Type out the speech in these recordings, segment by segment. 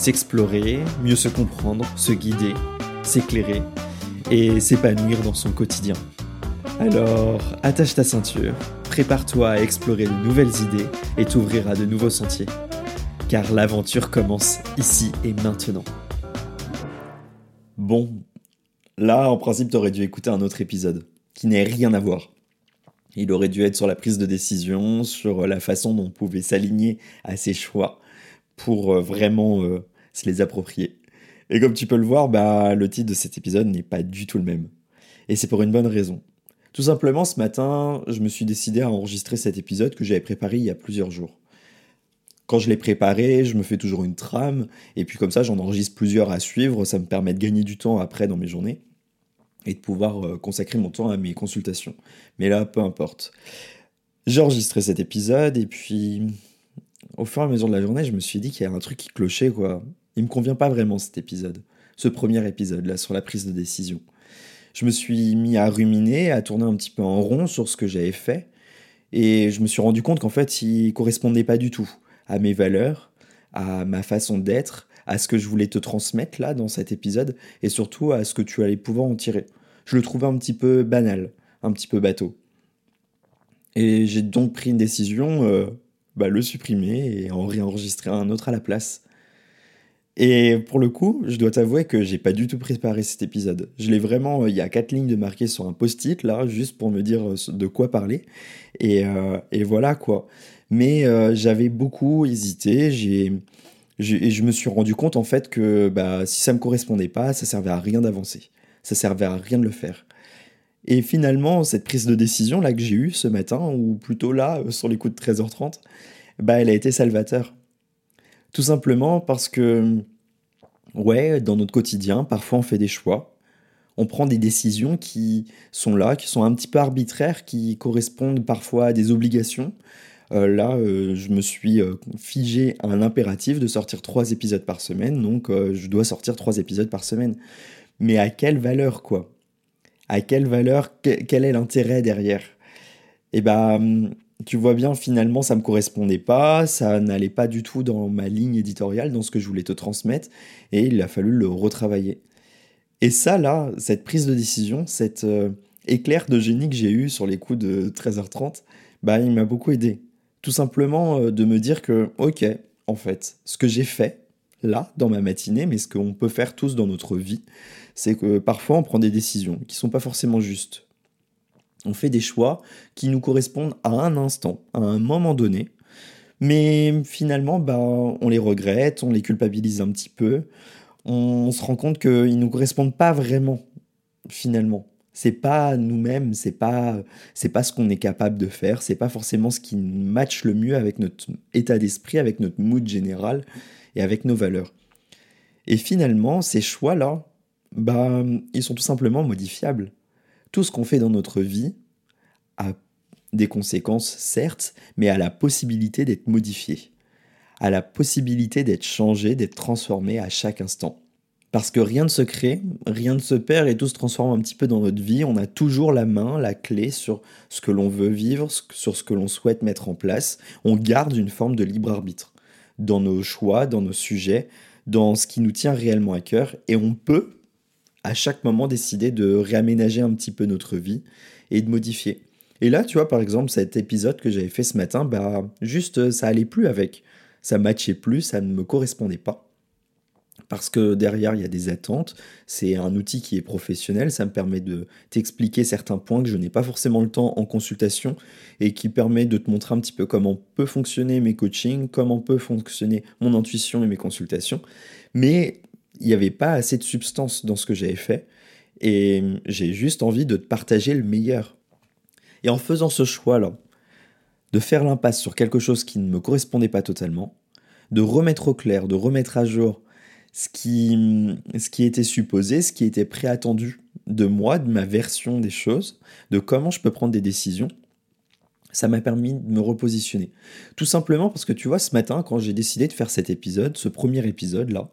S'explorer, mieux se comprendre, se guider, s'éclairer et s'épanouir dans son quotidien. Alors, attache ta ceinture, prépare-toi à explorer de nouvelles idées et t'ouvrir à de nouveaux sentiers. Car l'aventure commence ici et maintenant. Bon, là, en principe, t'aurais dû écouter un autre épisode, qui n'a rien à voir. Il aurait dû être sur la prise de décision, sur la façon dont on pouvait s'aligner à ses choix pour euh, vraiment euh, se les approprier. Et comme tu peux le voir, bah, le titre de cet épisode n'est pas du tout le même. Et c'est pour une bonne raison. Tout simplement, ce matin, je me suis décidé à enregistrer cet épisode que j'avais préparé il y a plusieurs jours. Quand je l'ai préparé, je me fais toujours une trame, et puis comme ça, j'en enregistre plusieurs à suivre, ça me permet de gagner du temps après dans mes journées, et de pouvoir euh, consacrer mon temps à mes consultations. Mais là, peu importe. J'ai enregistré cet épisode, et puis au fur et à mesure de la journée, je me suis dit qu'il y avait un truc qui clochait, quoi. Il me convient pas vraiment cet épisode, ce premier épisode là sur la prise de décision. Je me suis mis à ruminer, à tourner un petit peu en rond sur ce que j'avais fait, et je me suis rendu compte qu'en fait, il correspondait pas du tout à mes valeurs, à ma façon d'être, à ce que je voulais te transmettre là dans cet épisode, et surtout à ce que tu allais pouvoir en tirer. Je le trouvais un petit peu banal, un petit peu bateau. Et j'ai donc pris une décision, euh, bah, le supprimer et en réenregistrer un autre à la place. Et pour le coup, je dois t'avouer que j'ai pas du tout préparé cet épisode. Je l'ai vraiment, euh, il y a quatre lignes de marqué sur un post-it là, juste pour me dire euh, de quoi parler. Et, euh, et voilà quoi. Mais j'avais beaucoup hésité. J'ai, et je me suis rendu compte en fait que bah, si ça me correspondait pas, ça servait à rien d'avancer. Ça servait à rien de le faire. Et finalement, cette prise de décision là que j'ai eue ce matin, ou plutôt là, sur les coups de 13h30, bah, elle a été salvateur. Tout simplement parce que, ouais, dans notre quotidien, parfois on fait des choix, on prend des décisions qui sont là, qui sont un petit peu arbitraires, qui correspondent parfois à des obligations. Euh, là, euh, je me suis euh, figé un impératif de sortir trois épisodes par semaine, donc je dois sortir trois épisodes par semaine. Mais à quelle valeur, quoi? À quelle valeur? Quel est l'intérêt derrière? Eh ben, tu vois bien, finalement, ça me correspondait pas, ça n'allait pas du tout dans ma ligne éditoriale, dans ce que je voulais te transmettre, et il a fallu le retravailler. Et ça, là, cette prise de décision, cet euh, éclair de génie que j'ai eu sur les coups de 13h30, bah, il m'a beaucoup aidé. Tout simplement euh, de me dire que, ok, en fait, ce que j'ai fait, là, dans ma matinée, mais ce qu'on peut faire tous dans notre vie, c'est que parfois on prend des décisions qui sont pas forcément justes on fait des choix qui nous correspondent à un instant, à un moment donné. Mais finalement, bah, on les regrette, on les culpabilise un petit peu. On se rend compte qu'ils ne nous correspondent pas vraiment, finalement. C'est pas nous-mêmes, c'est pas, pas ce qu'on est capable de faire, c'est pas forcément ce qui matche le mieux avec notre état d'esprit, avec notre mood général et avec nos valeurs. Et finalement, ces choix-là, bah, ils sont tout simplement modifiables tout ce qu'on fait dans notre vie a des conséquences, certes, mais a la possibilité d'être modifié, a la possibilité d'être changé, d'être transformé à chaque instant. Parce que rien ne se crée, rien ne se perd et tout se transforme un petit peu dans notre vie. On a toujours la main, la clé sur ce que l'on veut vivre, sur ce que l'on souhaite mettre en place. On garde une forme de libre arbitre dans nos choix, dans nos sujets, dans ce qui nous tient réellement à cœur. Et on peut à chaque moment décider de réaménager un petit peu notre vie et de modifier. Et là, tu vois, par exemple, cet épisode que j'avais fait ce matin, bah, juste, ça allait plus avec. Ça matchait plus, ça ne me correspondait pas. Parce que derrière, il y a des attentes. C'est un outil qui est professionnel. Ça me permet de t'expliquer certains points que je n'ai pas forcément le temps en consultation et qui permet de te montrer un petit peu comment peut fonctionner mes coachings, comment peut fonctionner mon intuition et mes consultations. Mais il n'y avait pas assez de substance dans ce que j'avais fait. Et j'ai juste envie de partager le meilleur. Et en faisant ce choix-là, de faire l'impasse sur quelque chose qui ne me correspondait pas totalement, de remettre au clair, de remettre à jour ce qui, ce qui était supposé, ce qui était préattendu de moi, de ma version des choses, de comment je peux prendre des décisions, ça m'a permis de me repositionner. Tout simplement parce que tu vois, ce matin, quand j'ai décidé de faire cet épisode, ce premier épisode-là,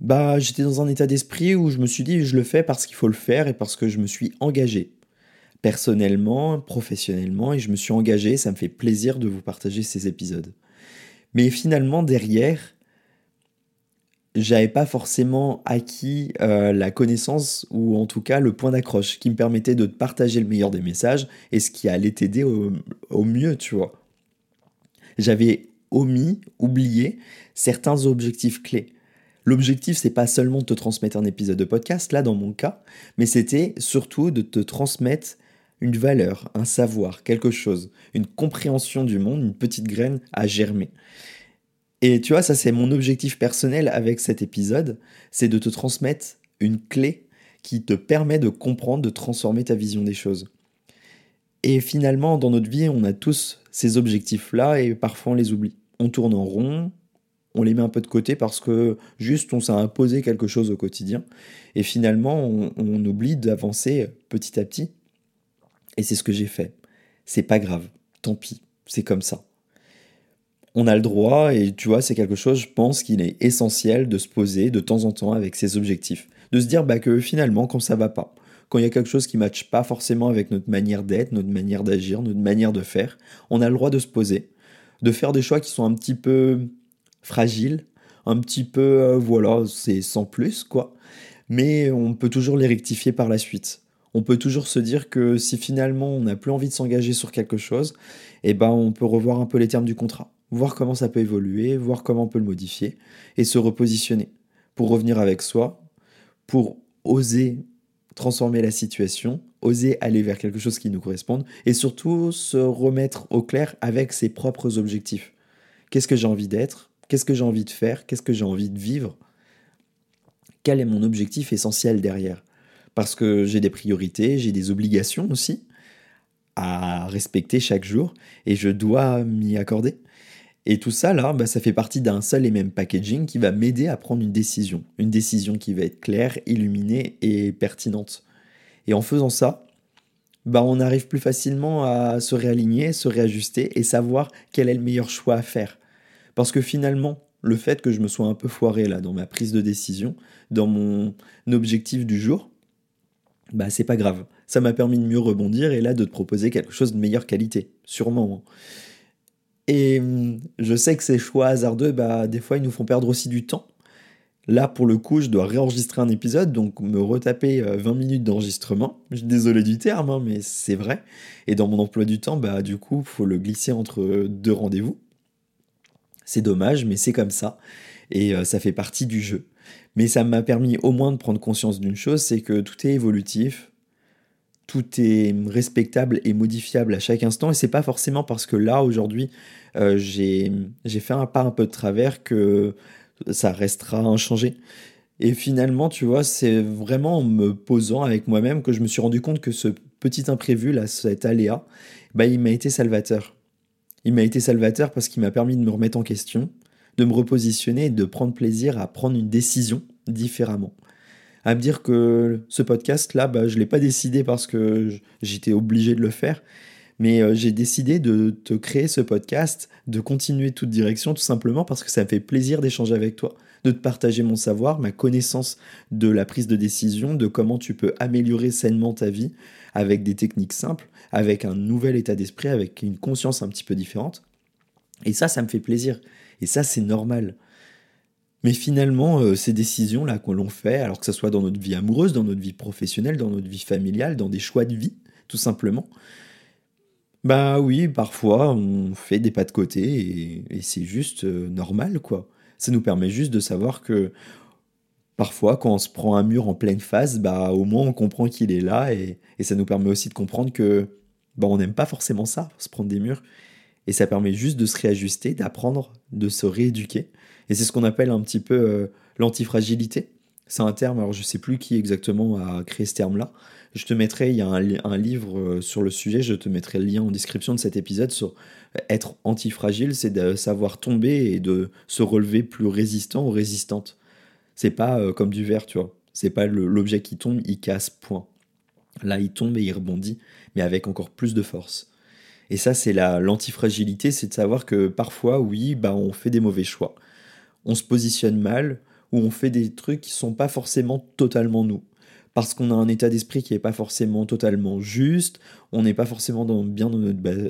bah j'étais dans un état d'esprit où je me suis dit je le fais parce qu'il faut le faire et parce que je me suis engagé personnellement, professionnellement et je me suis engagé, ça me fait plaisir de vous partager ces épisodes. Mais finalement derrière j'avais pas forcément acquis euh, la connaissance ou en tout cas le point d'accroche qui me permettait de partager le meilleur des messages et ce qui allait t'aider au, au, mieux, tu vois. J'avais omis, oublié certains objectifs clés. L'objectif, c'est pas seulement de te transmettre un épisode de podcast, là dans mon cas, mais c'était surtout de te transmettre une valeur, un savoir, quelque chose, une compréhension du monde, une petite graine à germer. Et tu vois, ça c'est mon objectif personnel avec cet épisode, c'est de te transmettre une clé qui te permet de comprendre, de transformer ta vision des choses. Et finalement, dans notre vie, on a tous ces objectifs-là et parfois on les oublie. On tourne en rond, on les met un peu de côté parce que juste on s'est imposé quelque chose au quotidien. Et finalement, on, oublie d'avancer petit à petit. Et c'est ce que j'ai fait. C'est pas grave, tant pis, c'est comme ça on a le droit, et tu vois, c'est quelque chose, je pense qu'il est essentiel de se poser de temps en temps avec ses objectifs. De se dire bah, que finalement, quand ça va pas, quand il y a quelque chose qui ne matche pas forcément avec notre manière d'être, notre manière d'agir, notre manière de faire, on a le droit de se poser, de faire des choix qui sont un petit peu fragiles, un petit peu, euh, voilà, c'est sans plus, quoi. Mais on peut toujours les rectifier par la suite. On peut toujours se dire que si finalement on n'a plus envie de s'engager sur quelque chose, eh ben on peut revoir un peu les termes du contrat voir comment ça peut évoluer, voir comment on peut le modifier, et se repositionner pour revenir avec soi, pour oser transformer la situation, oser aller vers quelque chose qui nous corresponde, et surtout se remettre au clair avec ses propres objectifs. Qu'est-ce que j'ai envie d'être? Qu'est-ce que j'ai envie de faire? Qu'est-ce que j'ai envie de vivre? Quel est mon objectif essentiel derrière? Parce que j'ai des priorités, j'ai des obligations aussi à respecter chaque jour, et je dois m'y accorder. Et tout ça, là, bah, ça fait partie d'un seul et même packaging qui va m'aider à prendre une décision. Une décision qui va être claire, illuminée et pertinente. Et en faisant ça, bah, on arrive plus facilement à se réaligner, se réajuster et savoir quel est le meilleur choix à faire. Parce que finalement, le fait que je me sois un peu foiré là dans ma prise de décision, dans mon objectif du jour, bah c'est pas grave. Ça m'a permis de mieux rebondir et là de te proposer quelque chose de meilleure qualité, sûrement. Hein. Et hum, je sais que ces choix hasardeux, bah, des fois, ils nous font perdre aussi du temps. Là, pour le coup, je dois réenregistrer un épisode, donc me retaper 20 euh, minutes d'enregistrement. Je suis désolé du terme, hein, mais c'est vrai. Et dans mon emploi du temps, bah, du coup, il faut le glisser entre deux rendez-vous. C'est dommage, mais c'est comme ça. Et euh, ça fait partie du jeu. Mais ça m'a permis au moins de prendre conscience d'une chose, c'est que tout est évolutif, tout est respectable et modifiable à chaque instant. Et c'est pas forcément parce que là, aujourd'hui, euh, j'ai fait un pas un peu de travers que ça restera inchangé. Et finalement, tu vois, c'est vraiment en me posant avec moi-même que je me suis rendu compte que ce petit imprévu, là, cet aléa, bah, il m'a été salvateur. Il m'a été salvateur parce qu'il m'a permis de me remettre en question, de me repositionner et de prendre plaisir à prendre une décision différemment. À me dire que ce podcast-là, bah, je ne l'ai pas décidé parce que j'étais obligé de le faire, mais euh, j'ai décidé de te créer ce podcast, de continuer toute direction, tout simplement parce que ça me fait plaisir d'échanger avec toi, de te partager mon savoir, ma connaissance de la prise de décision, de comment tu peux améliorer sainement ta vie avec des techniques simples, avec un nouvel état d'esprit, avec une conscience un petit peu différente. Et ça, ça me fait plaisir. Et ça, c'est normal. Mais finalement, euh, ces décisions-là que l'on fait, alors que ce soit dans notre vie amoureuse, dans notre vie professionnelle, dans notre vie familiale, dans des choix de vie, tout simplement, bah oui, parfois on fait des pas de côté et, c'est juste euh, normal, quoi. Ça nous permet juste de savoir que parfois, quand on se prend un mur en pleine face, bah au moins on comprend qu'il est là et, ça nous permet aussi de comprendre que bah, on n'aime pas forcément ça, se prendre des murs. Et ça permet juste de se réajuster, d'apprendre, de se rééduquer et c'est ce qu'on appelle un petit peu euh, l'antifragilité. C'est un terme, alors je ne sais plus qui exactement a créé ce terme-là. Je te mettrai, il y a un, livre euh, sur le sujet, je te mettrai le lien en description de cet épisode sur euh, être antifragile, c'est de savoir tomber et de se relever plus résistant ou résistante. C'est pas euh, comme du verre, tu vois. C'est pas l'objet qui tombe, il casse, point. Là, il tombe et il rebondit, mais avec encore plus de force. Et ça, c'est la l'antifragilité, c'est de savoir que parfois, oui, bah, on fait des mauvais choix. On se positionne mal, ou on fait des trucs qui sont pas forcément totalement nous. Parce qu'on a un état d'esprit qui n'est pas forcément totalement juste, on n'est pas forcément bien dans,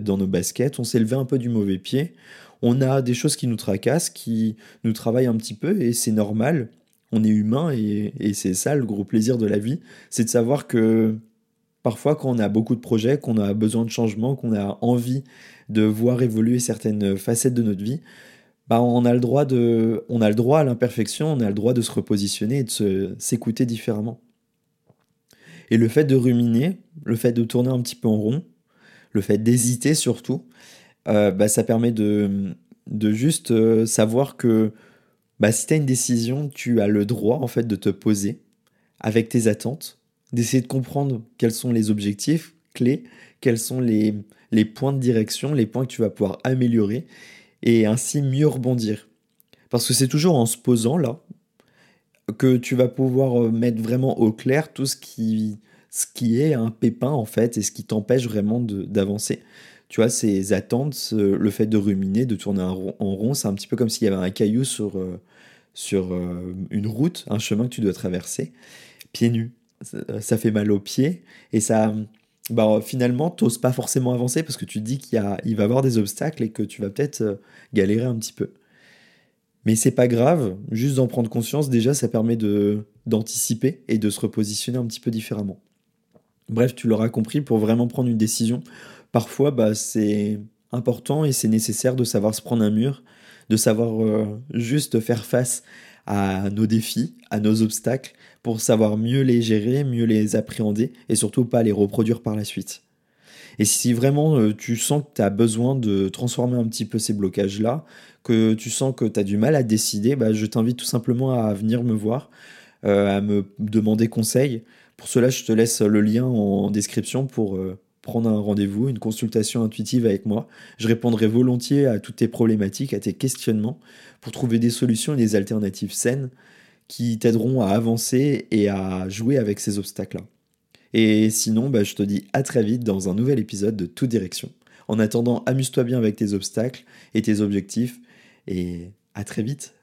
dans nos baskets, on s'est levé un peu du mauvais pied, on a des choses qui nous tracassent, qui nous travaillent un petit peu, et c'est normal, on est humain, et, et c'est ça le gros plaisir de la vie, c'est de savoir que Parfois, quand on a beaucoup de projets, qu'on a besoin de changement, qu'on a envie de voir évoluer certaines facettes de notre vie, bah on a le droit de, on a le droit à l'imperfection, on a le droit de se repositionner et de s'écouter différemment. Et le fait de ruminer, le fait de tourner un petit peu en rond, le fait d'hésiter surtout, euh, bah, ça permet de, de juste euh, savoir que bah, si tu as une décision, tu as le droit en fait de te poser avec tes attentes d'essayer de comprendre quels sont les objectifs clés, quels sont les, les points de direction, les points que tu vas pouvoir améliorer et ainsi mieux rebondir. Parce que c'est toujours en se posant là que tu vas pouvoir euh, mettre vraiment au clair tout ce qui, ce qui est un pépin en fait et ce qui t'empêche vraiment d'avancer. Tu vois, ces attentes, le fait de ruminer, de tourner en rond, c'est un petit peu comme s'il y avait un caillou sur, euh, sur euh, une route, un chemin que tu dois traverser, pieds nus ça fait mal aux pieds et ça bah, finalement t'oses pas forcément avancer parce que tu te dis qu'il il va y avoir des obstacles et que tu vas peut-être galérer un petit peu. Mais c'est pas grave, juste d'en prendre conscience déjà ça permet de d'anticiper et de se repositionner un petit peu différemment. Bref, tu l'auras compris pour vraiment prendre une décision, parfois bah c'est important et c'est nécessaire de savoir se prendre un mur, de savoir euh, juste faire face à nos défis, à nos obstacles, pour savoir mieux les gérer, mieux les appréhender et surtout pas les reproduire par la suite. Et si vraiment euh, tu sens que tu as besoin de transformer un petit peu ces blocages-là, que tu sens que tu as du mal à décider, bah, je t'invite tout simplement à venir me voir, euh, à me demander conseil. Pour cela, je te laisse le lien en description pour euh, prendre un rendez-vous, une consultation intuitive avec moi. Je répondrai volontiers à toutes tes problématiques, à tes questionnements, pour trouver des solutions et des alternatives saines qui t'aideront à avancer et à jouer avec ces obstacles-là. Et sinon, bah, je te dis à très vite dans un nouvel épisode de Toute Direction. En attendant, amuse-toi bien avec tes obstacles et tes objectifs, et à très vite